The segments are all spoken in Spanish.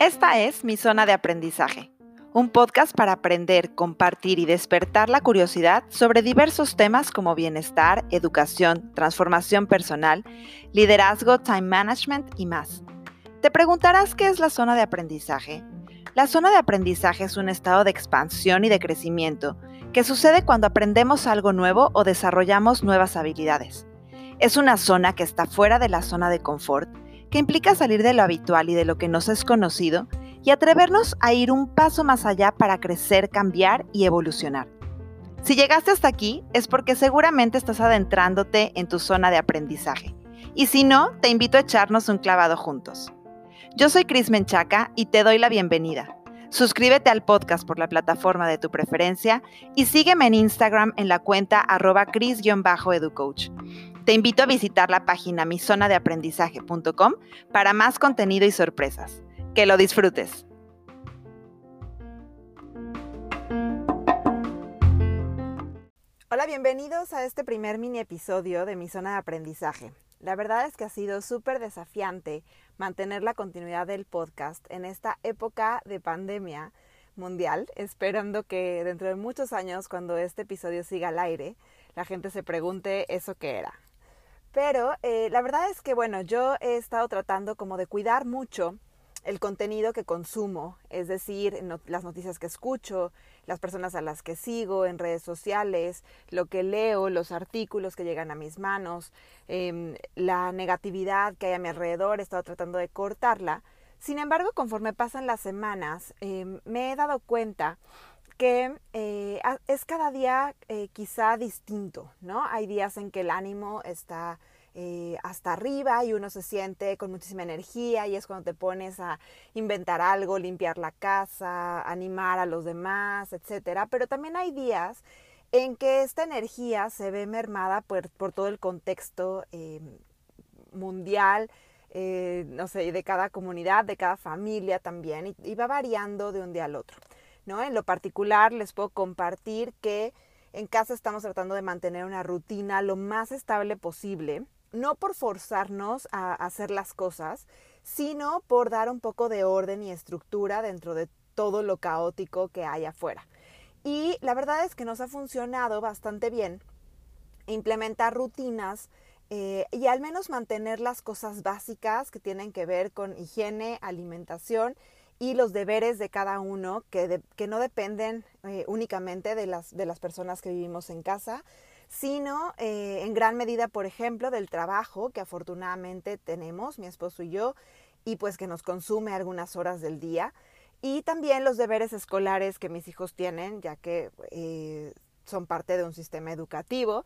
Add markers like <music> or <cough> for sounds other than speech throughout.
Esta es mi zona de aprendizaje, un podcast para aprender, compartir y despertar la curiosidad sobre diversos temas como bienestar, educación, transformación personal, liderazgo, time management y más. Te preguntarás qué es la zona de aprendizaje. La zona de aprendizaje es un estado de expansión y de crecimiento que sucede cuando aprendemos algo nuevo o desarrollamos nuevas habilidades. Es una zona que está fuera de la zona de confort que implica salir de lo habitual y de lo que nos es conocido y atrevernos a ir un paso más allá para crecer, cambiar y evolucionar. Si llegaste hasta aquí es porque seguramente estás adentrándote en tu zona de aprendizaje. Y si no, te invito a echarnos un clavado juntos. Yo soy Cris Menchaca y te doy la bienvenida. Suscríbete al podcast por la plataforma de tu preferencia y sígueme en Instagram en la cuenta arroba cris-educoach. Te invito a visitar la página mizonadeaprendizaje.com para más contenido y sorpresas. Que lo disfrutes. Hola, bienvenidos a este primer mini episodio de mi zona de aprendizaje. La verdad es que ha sido súper desafiante mantener la continuidad del podcast en esta época de pandemia mundial, esperando que dentro de muchos años, cuando este episodio siga al aire, la gente se pregunte eso que era. Pero eh, la verdad es que, bueno, yo he estado tratando como de cuidar mucho el contenido que consumo, es decir, las noticias que escucho, las personas a las que sigo en redes sociales, lo que leo, los artículos que llegan a mis manos, em, la negatividad que hay a mi alrededor, he estado tratando de cortarla. Sin embargo, conforme pasan las semanas, em, me he dado cuenta que eh, es cada día eh, quizá distinto, ¿no? Hay días en que el ánimo está eh, hasta arriba y uno se siente con muchísima energía y es cuando te pones a inventar algo, limpiar la casa, animar a los demás, etcétera. Pero también hay días en que esta energía se ve mermada por, todo el contexto mundial, no sé, de cada comunidad, de cada familia también, y va variando de un día al otro. En lo particular les puedo compartir que en casa estamos tratando de mantener una rutina lo más estable posible, no por forzarnos a hacer las cosas, sino por dar un poco de orden y estructura dentro de todo lo caótico que hay afuera. Y la verdad es que nos ha funcionado bastante bien implementar rutinas eh, y al menos mantener las cosas básicas que tienen que ver con higiene, alimentación y los deberes de cada uno que, que no dependen eh, únicamente de las, de las personas que vivimos en casa, sino eh, en gran medida, por ejemplo, del trabajo que afortunadamente tenemos, mi esposo y yo, y pues que nos consume algunas horas del día, y también los deberes escolares que mis hijos tienen, ya que eh, son parte de un sistema educativo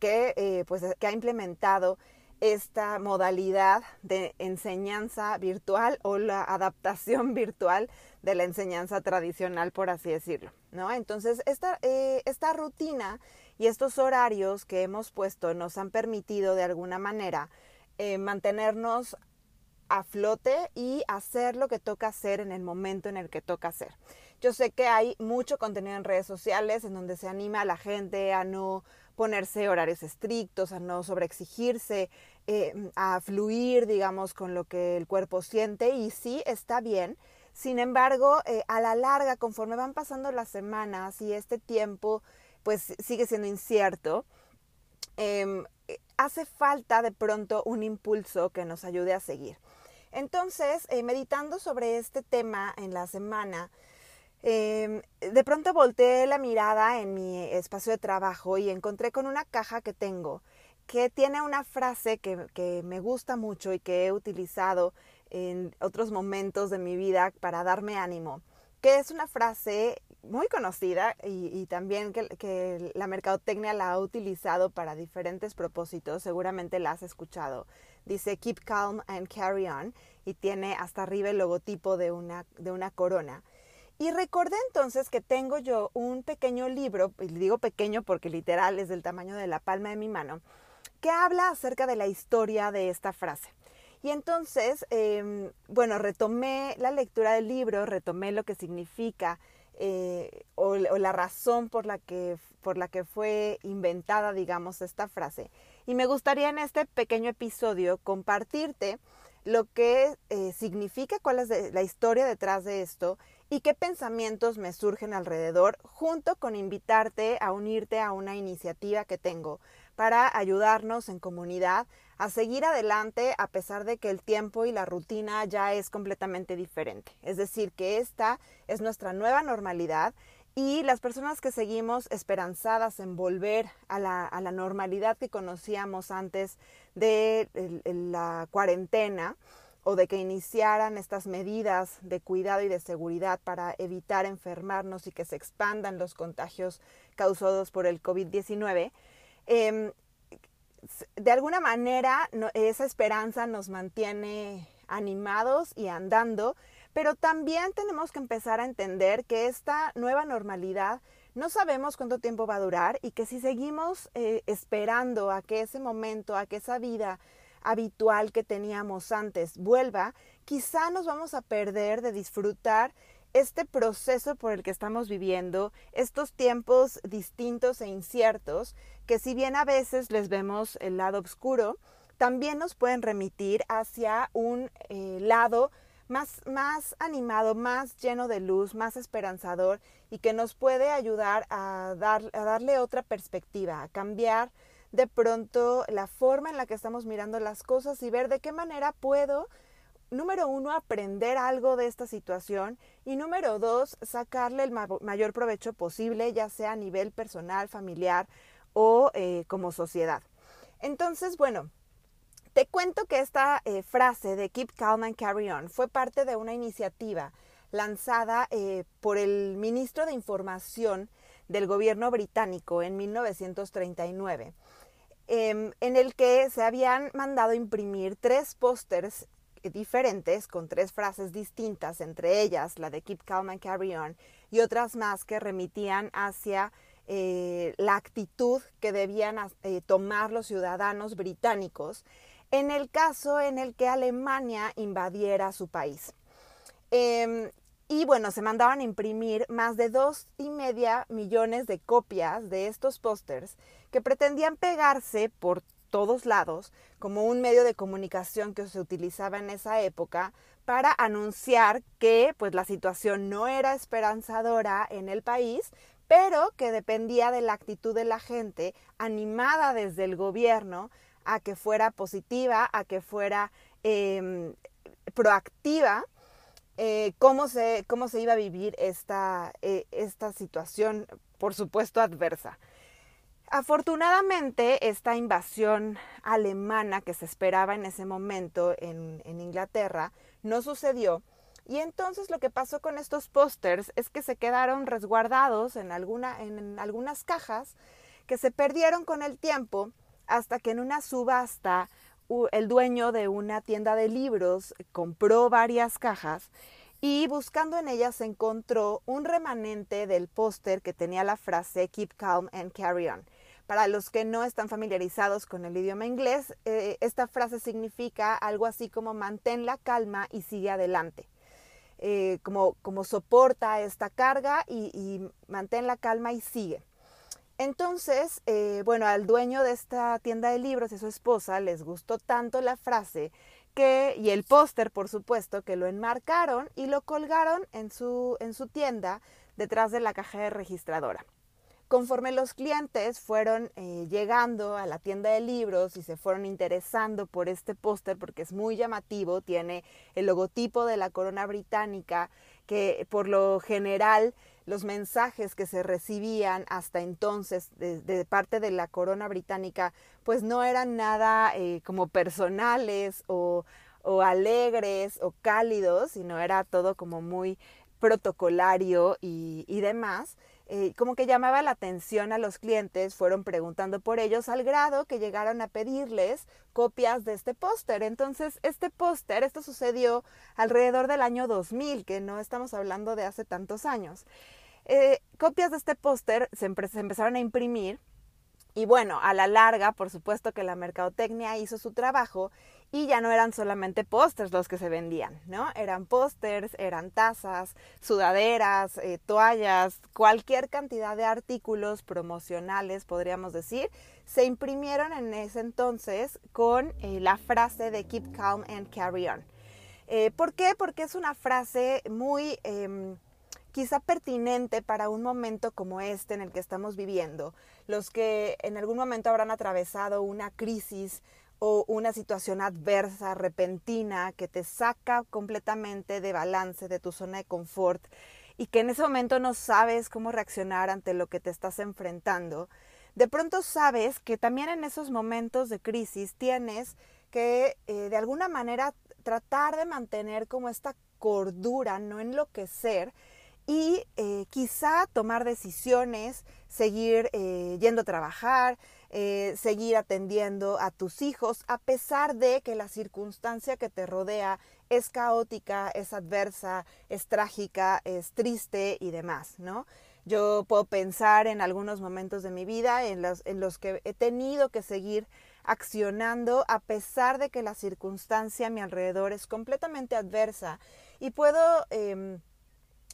que, pues, que ha implementado esta modalidad de enseñanza virtual o la adaptación <laughs> virtual de la enseñanza tradicional, por así decirlo, ¿no? Entonces, esta, eh, esta rutina y estos horarios que hemos puesto nos han permitido de alguna manera eh, mantenernos a flote y hacer lo que toca hacer en el momento en el que toca hacer. Yo sé que hay mucho contenido en redes sociales en donde se anima a la gente a no ponerse horarios estrictos, a no sobreexigirse, eh, a fluir, digamos, con lo que el cuerpo siente y sí está bien. Sin embargo, eh, a la larga, conforme van pasando las semanas y este tiempo pues sigue siendo incierto, em, eh, hace falta de pronto un impulso que nos ayude a seguir. Entonces, meditando sobre este tema en la semana, em, de pronto volteé la mirada en mi espacio de trabajo y encontré con una caja que tengo que tiene una frase que, me gusta mucho y que he utilizado en otros momentos de mi vida para darme ánimo, que es una frase muy conocida y, también que, que, la mercadotecnia la ha utilizado para diferentes propósitos, seguramente la has escuchado. Dice Keep calm and carry on y tiene hasta arriba el logotipo de una, de una corona. Y recordé entonces que tengo yo un pequeño libro, y digo pequeño porque literal es del tamaño de la palma de mi mano, que habla acerca de la historia de esta frase. Y entonces, em, bueno, retomé la lectura del libro, retomé lo que significa eh, o, la razón por la, que, por la que fue inventada, digamos, esta frase. Y me gustaría en este pequeño episodio compartirte lo que eh, significa, cuál es la historia detrás de esto y qué pensamientos me surgen alrededor, junto con invitarte a unirte a una iniciativa que tengo para ayudarnos en comunidad a seguir adelante a pesar de que el tiempo y la rutina ya es completamente diferente. Es decir, que esta es nuestra nueva normalidad y las personas que seguimos esperanzadas en volver a la, a la normalidad que conocíamos antes de la cuarentena o de que iniciaran estas medidas de cuidado y de seguridad para evitar enfermarnos y que se expandan los contagios causados por el COVID-19, em, de alguna manera esa esperanza nos mantiene animados y andando, pero también tenemos que empezar a entender que esta nueva normalidad no sabemos cuánto tiempo va a durar y que si seguimos eh, esperando a que ese momento, a que esa vida habitual que teníamos antes vuelva, quizá nos vamos a perder de disfrutar este proceso por el que estamos viviendo, estos tiempos distintos e inciertos, que si bien a veces les vemos el lado oscuro, también nos pueden remitir hacia un eh, lado más, más animado, más lleno de luz, más esperanzador y que nos puede ayudar a, a darle otra perspectiva, a cambiar de pronto la forma en la que estamos mirando las cosas y ver de qué manera puedo, número uno, aprender algo de esta situación y número dos, sacarle el mayor provecho posible, ya sea a nivel personal, familiar o eh, como sociedad. Entonces, bueno, te cuento que esta eh, frase de Keep Calm and Carry On fue parte de una iniciativa lanzada eh, por el ministro de Información del gobierno británico en 1939, em, en el que se habían mandado imprimir tres pósters diferentes con tres frases distintas, entre ellas la de Keep Calm and Carry On y otras más que remitían hacia eh, la actitud que debían tomar los ciudadanos británicos en el caso en el que Alemania invadiera su país. Em, y bueno, se mandaban a imprimir más de dos y media millones de copias de estos pósters que pretendían pegarse por todos lados como un medio de comunicación que se utilizaba en esa época para anunciar que pues la situación no era esperanzadora en el país, pero que dependía de la actitud de la gente animada desde el gobierno a que fuera positiva, a que fuera em, proactiva, eh, cómo, se, cómo se iba a vivir esta, eh, esta situación, por supuesto, adversa. Afortunadamente, esta invasión alemana que se esperaba en ese momento en, Inglaterra no sucedió. Y entonces lo que pasó con estos pósters es que se quedaron resguardados en, en algunas cajas que se perdieron con el tiempo hasta que en una subasta el dueño de una tienda de libros compró varias cajas y buscando en ellas encontró un remanente del póster que tenía la frase Keep calm and carry on. Para los que no están familiarizados con el idioma inglés, eh, esta frase significa algo así como mantén la calma y sigue adelante. Eh, como, como soporta esta carga y, mantén la calma y sigue. Entonces, eh, bueno, al dueño de esta tienda de libros y su esposa les gustó tanto la frase que, y el póster, por supuesto, que lo enmarcaron y lo colgaron en su, en su tienda detrás de la caja de registradora. Conforme los clientes fueron eh, llegando a la tienda de libros y se fueron interesando por este póster porque es muy llamativo, tiene el logotipo de la corona británica que por lo general los mensajes que se recibían hasta entonces de, parte de la corona británica pues no eran nada eh, como personales o, o alegres o cálidos, sino era todo como muy protocolario y, y demás. Eh, como que llamaba la atención a los clientes, fueron preguntando por ellos al grado que llegaron a pedirles copias de este póster. Entonces, este póster, esto sucedió alrededor del año 2000, que no estamos hablando de hace tantos años. Eh, copias de este póster se, se empezaron a imprimir y bueno, a la larga, por supuesto que la mercadotecnia hizo su trabajo y ya no eran solamente pósters los que se vendían, ¿no? Eran pósters, eran tazas, sudaderas, eh, toallas, cualquier cantidad de artículos promocionales, podríamos decir, se imprimieron en ese entonces con eh, la frase de Keep Calm and Carry On. Eh, ¿Por qué? Porque es una frase muy em, quizá pertinente para un momento como este en el que estamos viviendo. Los que en algún momento habrán atravesado una crisis o una situación adversa, repentina, que te saca completamente de balance, de tu zona de confort, y que en ese momento no sabes cómo reaccionar ante lo que te estás enfrentando, de pronto sabes que también en esos momentos de crisis tienes que eh, de alguna manera tratar de mantener como esta cordura, no enloquecer, y eh, quizá tomar decisiones, seguir eh, yendo a trabajar, eh, seguir atendiendo a tus hijos, a pesar de que la circunstancia que te rodea es caótica, es adversa, es trágica, es triste y demás, ¿no? Yo puedo pensar en algunos momentos de mi vida en los, en los que he tenido que seguir accionando a pesar de que la circunstancia a mi alrededor es completamente adversa y puedo, em,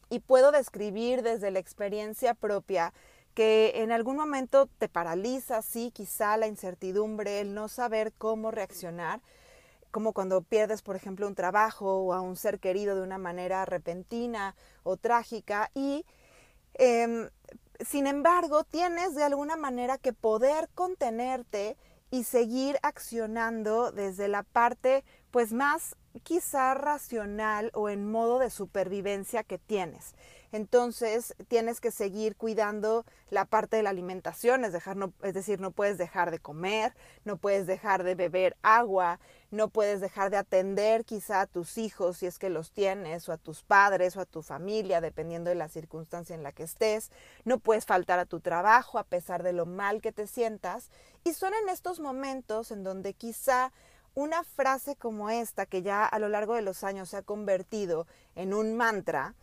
y puedo describir desde la experiencia propia que en algún momento te paraliza, sí, quizá la incertidumbre, el no saber cómo reaccionar, como cuando pierdes, por ejemplo, un trabajo o a un ser querido de una manera repentina o trágica y em, sin embargo tienes de alguna manera que poder contenerte y seguir accionando desde la parte pues más quizá racional o en modo de supervivencia que tienes. Entonces tienes que seguir cuidando la parte de la alimentación, es, decir, no puedes dejar de comer, no puedes dejar de beber agua, no puedes dejar de atender quizá a tus hijos si es que los tienes, o a tus padres, o a tu familia, dependiendo de la circunstancia en la que estés. No puedes faltar a tu trabajo a pesar de lo mal que te sientas. Y son en estos momentos en donde quizá una frase como esta, que ya a lo largo de los años se ha convertido en un mantra,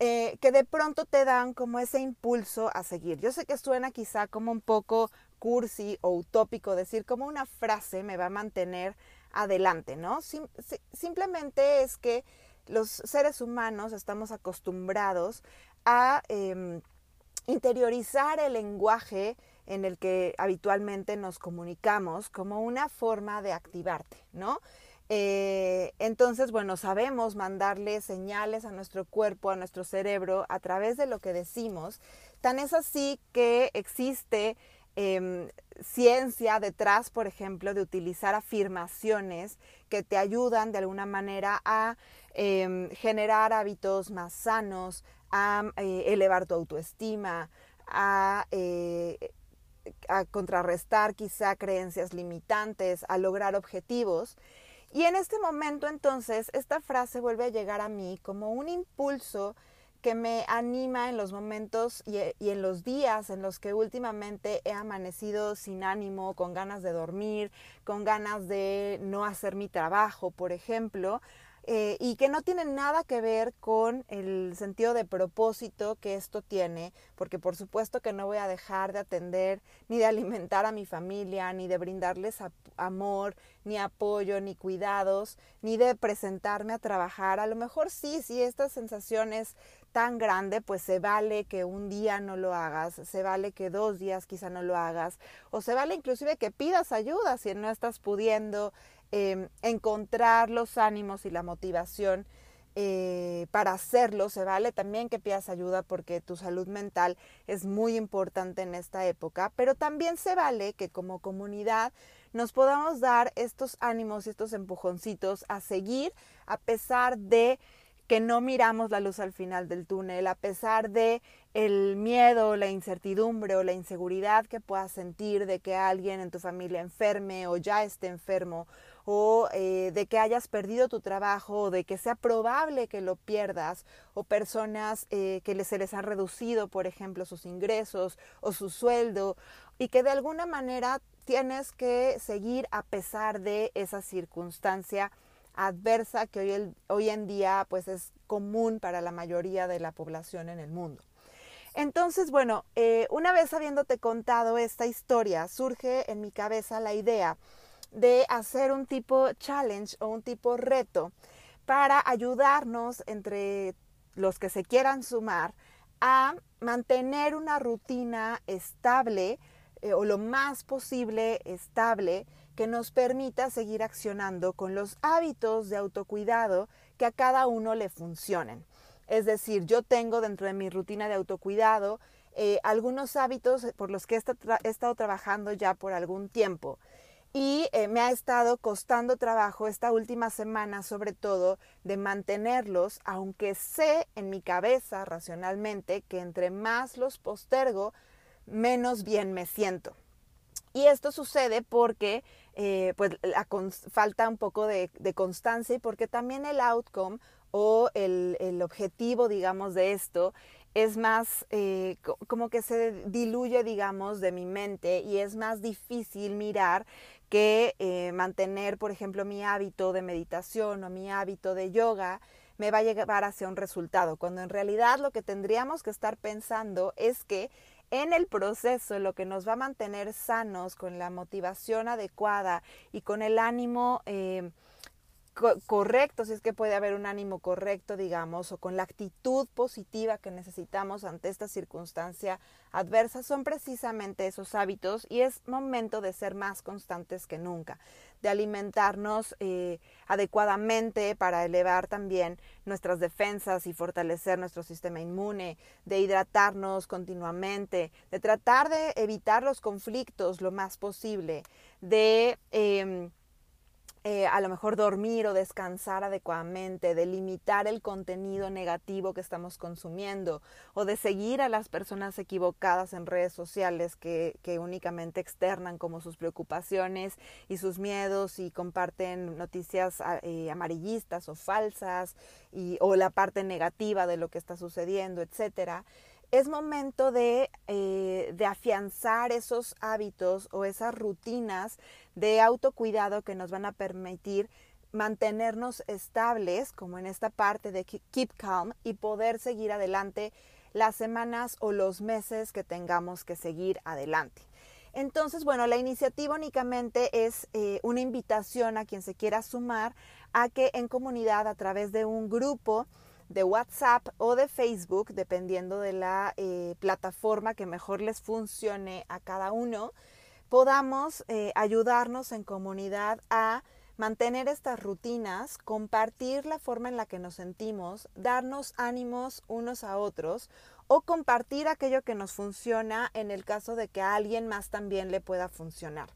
eh, que de pronto te dan como ese impulso a seguir. Yo sé que suena quizá como un poco cursi o utópico decir como una frase me va a mantener adelante, ¿no? simplemente es que los seres humanos estamos acostumbrados a em, interiorizar el lenguaje en el que habitualmente nos comunicamos como una forma de activarte, ¿no? Eh, entonces, bueno, sabemos mandarle señales a nuestro cuerpo, a nuestro cerebro, a través de lo que decimos. Tan es así que existe em, ciencia detrás, por ejemplo, de utilizar afirmaciones que te ayudan de alguna manera a em, generar hábitos más sanos, a eh, elevar tu autoestima, a eh, a contrarrestar quizá creencias limitantes, a lograr objetivos. Y en este momento entonces esta frase vuelve a llegar a mí como un impulso que me anima en los momentos y, en los días en los que últimamente he amanecido sin ánimo, con ganas de dormir, con ganas de no hacer mi trabajo, por ejemplo, eh, y que no tiene nada que ver con el sentido de propósito que esto tiene, porque por supuesto que no voy a dejar de atender ni de alimentar a mi familia, ni de brindarles amor, ni apoyo, ni cuidados, ni de presentarme a trabajar. A lo mejor sí, si esta sensación es tan grande, pues se vale que un día no lo hagas, se vale que dos días quizá no lo hagas, o se vale inclusive que pidas ayuda si no estás pudiendo Em, encontrar los ánimos y la motivación eh, para hacerlo. Se vale también que pidas ayuda porque tu salud mental es muy importante en esta época, pero también se vale que como comunidad nos podamos dar estos ánimos y estos empujoncitos a seguir a pesar de que no miramos la luz al final del túnel, a pesar de el miedo, la incertidumbre o la inseguridad que puedas sentir de que alguien en tu familia enferme o ya esté enfermo o eh, de que hayas perdido tu trabajo o de que sea probable que lo pierdas o personas eh, que se les han reducido, por ejemplo, sus ingresos o su sueldo y que de alguna manera tienes que seguir a pesar de esa circunstancia adversa que hoy, hoy en día pues es común para la mayoría de la población en el mundo. Entonces, bueno, eh, una vez habiéndote contado esta historia, surge en mi cabeza la idea de hacer un tipo challenge o un tipo reto para ayudarnos entre los que se quieran sumar a mantener una rutina estable eh, o lo más posible estable que nos permita seguir accionando con los hábitos de autocuidado que a cada uno le funcionen. Es decir, yo tengo dentro de mi rutina de autocuidado eh, algunos hábitos por los que he, estado trabajando ya por algún tiempo y eh, me ha estado costando trabajo esta última semana sobre todo de mantenerlos, aunque sé en mi cabeza racionalmente que entre más los postergo, menos bien me siento. Y esto sucede porque eh, pues la falta un poco de, constancia y porque también el outcome o el, objetivo, digamos, de esto es más eh, como que se diluye, digamos, de mi mente y es más difícil mirar que eh, mantener, por ejemplo, mi hábito de meditación o mi hábito de yoga me va a llevar hacia un resultado, cuando en realidad lo que tendríamos que estar pensando es que en el proceso lo que nos va a mantener sanos, con la motivación adecuada y con el ánimo eh, correcto, si es que puede haber un ánimo correcto, digamos, o con la actitud positiva que necesitamos ante esta circunstancia adversa, son precisamente esos hábitos y es momento de ser más constantes que nunca, de alimentarnos eh, adecuadamente para elevar también nuestras defensas y fortalecer nuestro sistema inmune, de hidratarnos continuamente, de tratar de evitar los conflictos lo más posible, de... Em, eh, a lo mejor dormir o descansar adecuadamente, de limitar el contenido negativo que estamos consumiendo o de seguir a las personas equivocadas en redes sociales que, que únicamente externan como sus preocupaciones y sus miedos y comparten noticias ah, eh, amarillistas o falsas y, o la parte negativa de lo que está sucediendo, etcétera es momento de, eh, de, afianzar esos hábitos o esas rutinas de autocuidado que nos van a permitir mantenernos estables, como en esta parte de Keep Calm, y poder seguir adelante las semanas o los meses que tengamos que seguir adelante. Entonces, bueno, la iniciativa únicamente es eh, una invitación a quien se quiera sumar a que en comunidad a través de un grupo de WhatsApp o de Facebook, dependiendo de la eh, plataforma que mejor les funcione a cada uno, podamos eh, ayudarnos en comunidad a mantener estas rutinas, compartir la forma en la que nos sentimos, darnos ánimos unos a otros o compartir aquello que nos funciona en el caso de que a alguien más también le pueda funcionar.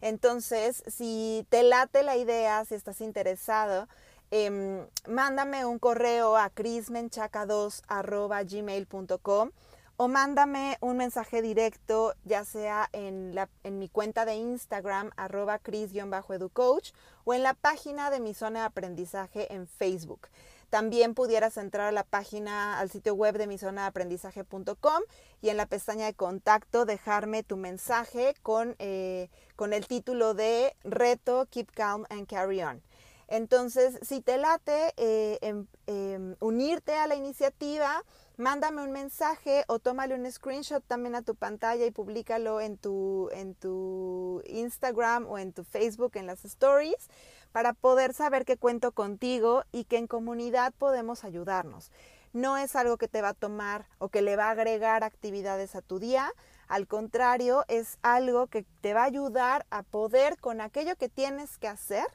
Entonces, si te late la idea, si estás interesado, Em, mándame un correo a crismenchaca2.gmail.com o mándame un mensaje directo, ya sea en, mi cuenta de Instagram, arroba cris-educoach, o en la página de mi zona de aprendizaje en Facebook. También pudieras entrar a la página, al sitio web de mi zona de aprendizaje.com y en la pestaña de contacto dejarme tu mensaje con, eh, con el título de Reto Keep Calm and Carry On. Entonces, si te late eh, em, em, unirte a la iniciativa, mándame un mensaje o tómale un screenshot también a tu pantalla y públicalo en tu, en tu Instagram o en tu Facebook en las stories para poder saber que cuento contigo y que en comunidad podemos ayudarnos. No es algo que te va a tomar o que le va a agregar actividades a tu día, al contrario, es algo que te va a ayudar a poder con aquello que tienes que hacer,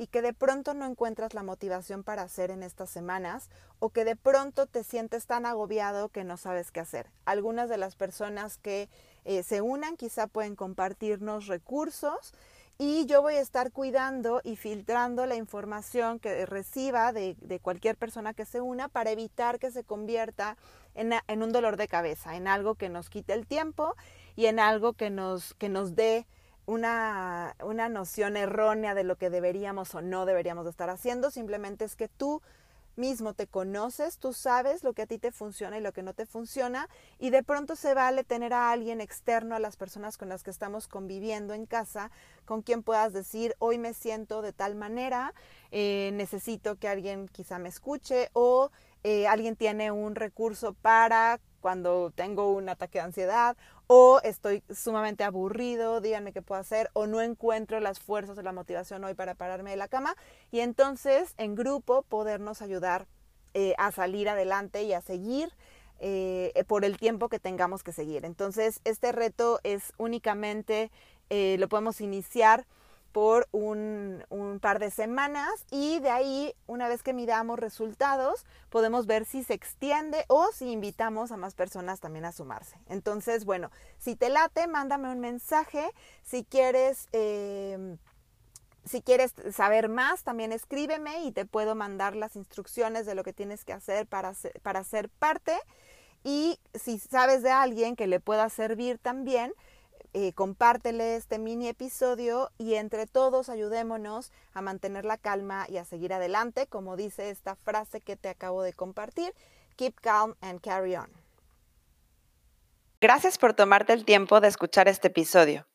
y que de pronto no encuentras la motivación para hacer en estas semanas o que de pronto te sientes tan agobiado que no sabes qué hacer. Algunas de las personas que eh, se unan quizá pueden compartirnos recursos y yo voy a estar cuidando y filtrando la información que reciba de, cualquier persona que se una para evitar que se convierta en, en, un dolor de cabeza, en algo que nos quite el tiempo y en algo que nos, que nos dé una, una noción errónea de lo que deberíamos o no deberíamos estar haciendo, simplemente es que tú mismo te conoces, tú sabes lo que a ti te funciona y lo que no te funciona y de pronto se vale tener a alguien externo a las personas con las que estamos conviviendo en casa, con quien puedas decir, hoy me siento de tal manera, eh, necesito que alguien quizá me escuche o eh, alguien tiene un recurso para cuando tengo un ataque de ansiedad o estoy sumamente aburrido, díganme qué puedo hacer, o no encuentro las fuerzas o la motivación hoy para pararme de la cama. Y entonces en grupo podernos ayudar eh, a salir adelante y a seguir eh, por el tiempo que tengamos que seguir. Entonces este reto es únicamente, eh, lo podemos iniciar por un, par de semanas y de ahí, una vez que midamos resultados, podemos ver si se extiende o si invitamos a más personas también a sumarse. Entonces, bueno, si te late, mándame un mensaje. Si quieres... Em, si quieres saber más, también escríbeme y te puedo mandar las instrucciones de lo que tienes que hacer para para ser parte. Y si sabes de alguien que le pueda servir también, eh, compártele este mini episodio y entre todos ayudémonos a mantener la calma y a seguir adelante, como dice esta frase que te acabo de compartir, keep calm and carry on. Gracias por tomarte el tiempo de escuchar este episodio.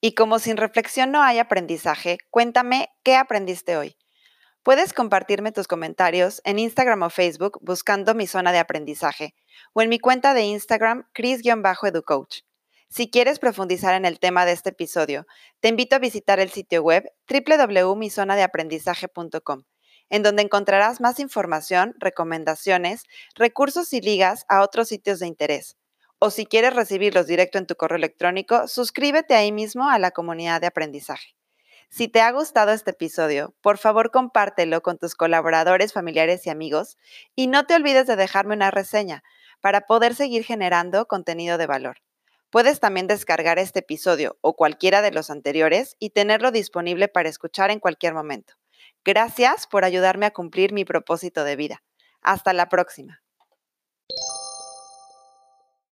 Y como sin reflexión no hay aprendizaje, cuéntame qué aprendiste hoy. Puedes compartirme tus comentarios en Instagram o Facebook buscando mi zona de aprendizaje o en mi cuenta de Instagram, Chris-Educoach. Si quieres profundizar en el tema de este episodio, te invito a visitar el sitio web www.mizonadeaprendizaje.com, en donde encontrarás más información, recomendaciones, recursos y ligas a otros sitios de interés. O si quieres recibirlos directo en tu correo electrónico, suscríbete ahí mismo a la comunidad de aprendizaje. Si te ha gustado este episodio, por favor compártelo con tus colaboradores, familiares y amigos y no te olvides de dejarme una reseña para poder seguir generando contenido de valor. Puedes también descargar este episodio o cualquiera de los anteriores y tenerlo disponible para escuchar en cualquier momento. Gracias por ayudarme a cumplir mi propósito de vida. Hasta la próxima.